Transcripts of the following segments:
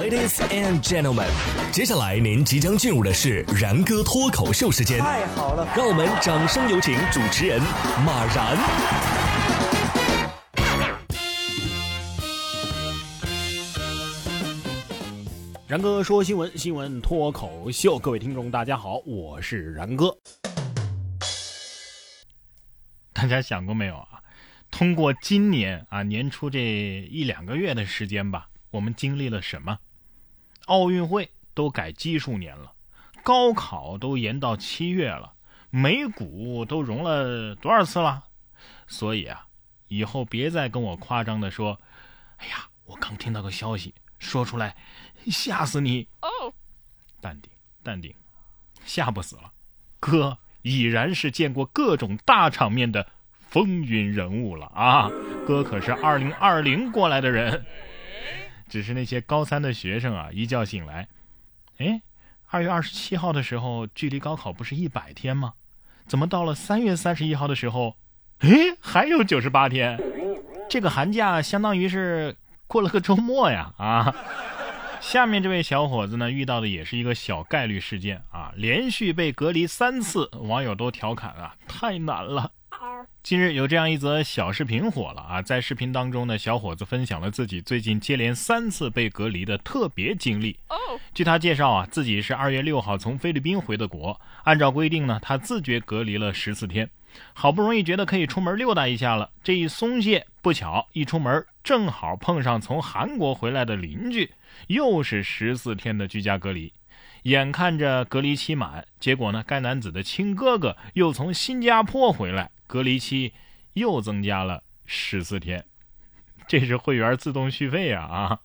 Ladies and gentlemen，接下来您即将进入的是然哥脱口秀时间。太好了，让我们掌声有请主持人马然。然哥说新闻，新闻脱口秀，各位听众大家好，我是然哥。大家想过没有啊？通过今年啊年初这一两个月的时间吧，我们经历了什么？奥运会都改基数年了，高考都延到七月了，美股都融了多少次了？所以啊，以后别再跟我夸张的说，哎呀，我刚听到个消息，说出来吓死你！哦，淡定，淡定，吓不死了。哥已然是见过各种大场面的风云人物了啊！哥可是二零二零过来的人。只是那些高三的学生啊，一觉醒来，哎，二月二十七号的时候，距离高考不是一百天吗？怎么到了三月三十一号的时候，哎，还有九十八天？这个寒假相当于是过了个周末呀！啊，下面这位小伙子呢，遇到的也是一个小概率事件啊，连续被隔离三次，网友都调侃啊，太难了。近日有这样一则小视频火了啊，在视频当中呢，小伙子分享了自己最近接连三次被隔离的特别经历。据他介绍啊，自己是二月六号从菲律宾回的国，按照规定呢，他自觉隔离了十四天，好不容易觉得可以出门溜达一下了，这一松懈，不巧一出门正好碰上从韩国回来的邻居，又是十四天的居家隔离。眼看着隔离期满，结果呢，该男子的亲哥哥又从新加坡回来。隔离期又增加了十四天，这是会员自动续费啊啊！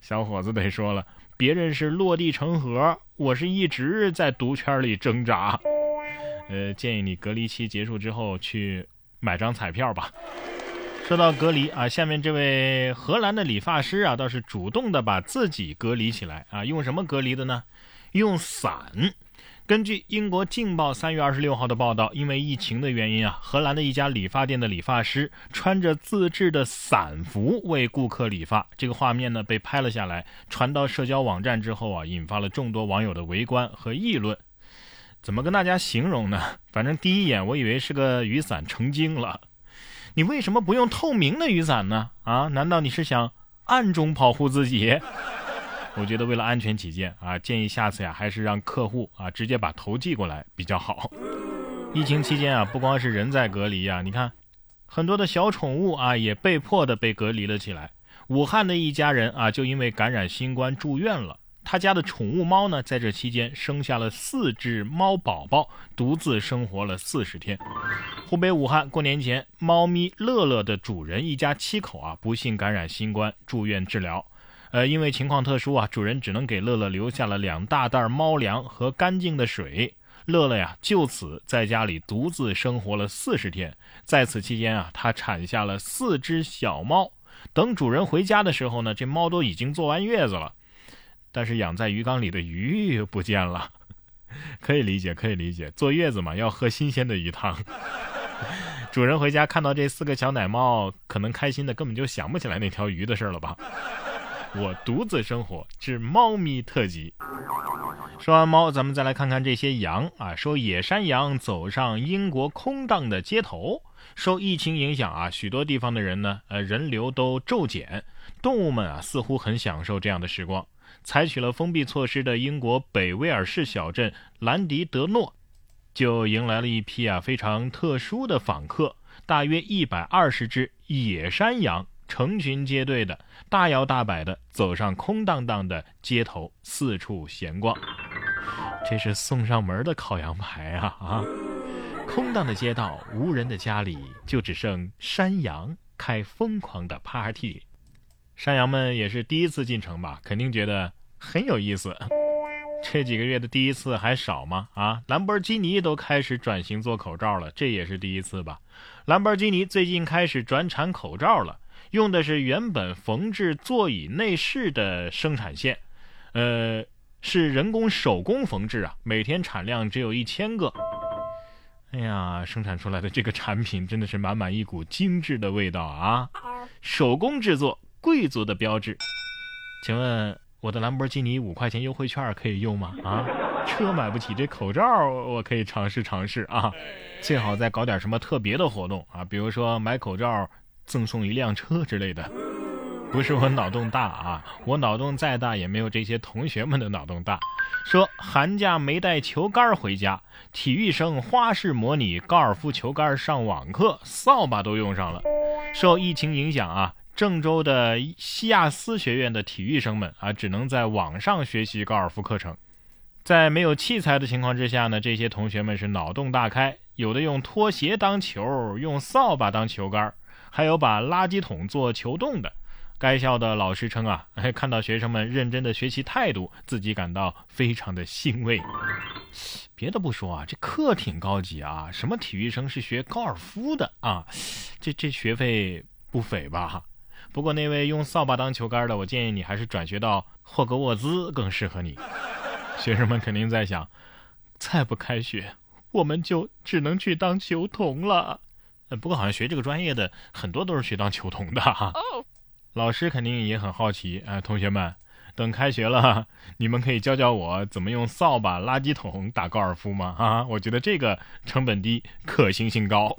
小伙子得说了，别人是落地成盒，我是一直在毒圈里挣扎。呃，建议你隔离期结束之后去买张彩票吧。说到隔离啊，下面这位荷兰的理发师啊，倒是主动的把自己隔离起来啊，用什么隔离的呢？用伞。根据英国《镜报》三月二十六号的报道，因为疫情的原因啊，荷兰的一家理发店的理发师穿着自制的伞服为顾客理发。这个画面呢被拍了下来，传到社交网站之后啊，引发了众多网友的围观和议论。怎么跟大家形容呢？反正第一眼我以为是个雨伞成精了。你为什么不用透明的雨伞呢？啊？难道你是想暗中保护自己？我觉得为了安全起见啊，建议下次呀还是让客户啊直接把头寄过来比较好。疫情期间啊，不光是人在隔离啊，你看，很多的小宠物啊也被迫的被隔离了起来。武汉的一家人啊就因为感染新冠住院了，他家的宠物猫呢在这期间生下了四只猫宝宝，独自生活了四十天。湖北武汉过年前，猫咪乐乐的主人一家七口啊不幸感染新冠住院治疗。呃，因为情况特殊啊，主人只能给乐乐留下了两大袋猫粮和干净的水。乐乐呀，就此在家里独自生活了四十天。在此期间啊，他产下了四只小猫。等主人回家的时候呢，这猫都已经坐完月子了。但是养在鱼缸里的鱼不见了，可以理解，可以理解，坐月子嘛，要喝新鲜的鱼汤。主人回家看到这四个小奶猫，可能开心的根本就想不起来那条鱼的事了吧。我独自生活之猫咪特辑。说完猫，咱们再来看看这些羊啊。说野山羊走上英国空荡的街头。受疫情影响啊，许多地方的人呢，呃，人流都骤减。动物们啊，似乎很享受这样的时光。采取了封闭措施的英国北威尔士小镇兰迪德诺，就迎来了一批啊非常特殊的访客，大约一百二十只野山羊。成群结队的，大摇大摆的走上空荡荡的街头，四处闲逛。这是送上门的烤羊排啊啊！空荡的街道，无人的家里，就只剩山羊开疯狂的 party。山羊们也是第一次进城吧？肯定觉得很有意思。这几个月的第一次还少吗？啊，兰博基尼都开始转型做口罩了，这也是第一次吧？兰博基尼最近开始转产口罩了。用的是原本缝制座椅内饰的生产线，呃，是人工手工缝制啊，每天产量只有一千个。哎呀，生产出来的这个产品真的是满满一股精致的味道啊！手工制作，贵族的标志。请问我的兰博基尼五块钱优惠券可以用吗？啊，车买不起，这口罩我可以尝试尝试啊。最好再搞点什么特别的活动啊，比如说买口罩赠送一辆车之类的。不是我脑洞大啊，我脑洞再大也没有这些同学们的脑洞大。说寒假没带球杆回家，体育生花式模拟高尔夫球杆上网课，扫把都用上了。受疫情影响啊。郑州的西亚斯学院的体育生们啊，只能在网上学习高尔夫课程。在没有器材的情况之下呢，这些同学们是脑洞大开，有的用拖鞋当球，用扫把当球杆，还有把垃圾桶做球洞的。该校的老师称啊，看到学生们认真的学习态度，自己感到非常的欣慰。别的不说啊，这课挺高级啊，什么体育生是学高尔夫的啊？这这学费不菲吧？不过那位用扫把当球杆的，我建议你还是转学到霍格沃兹更适合你。学生们肯定在想，再不开学，我们就只能去当球童了。不过好像学这个专业的很多都是学当球童的哈。老师肯定也很好奇，啊，同学们，等开学了，你们可以教教我怎么用扫把、垃圾桶打高尔夫吗？啊，我觉得这个成本低，可行性高。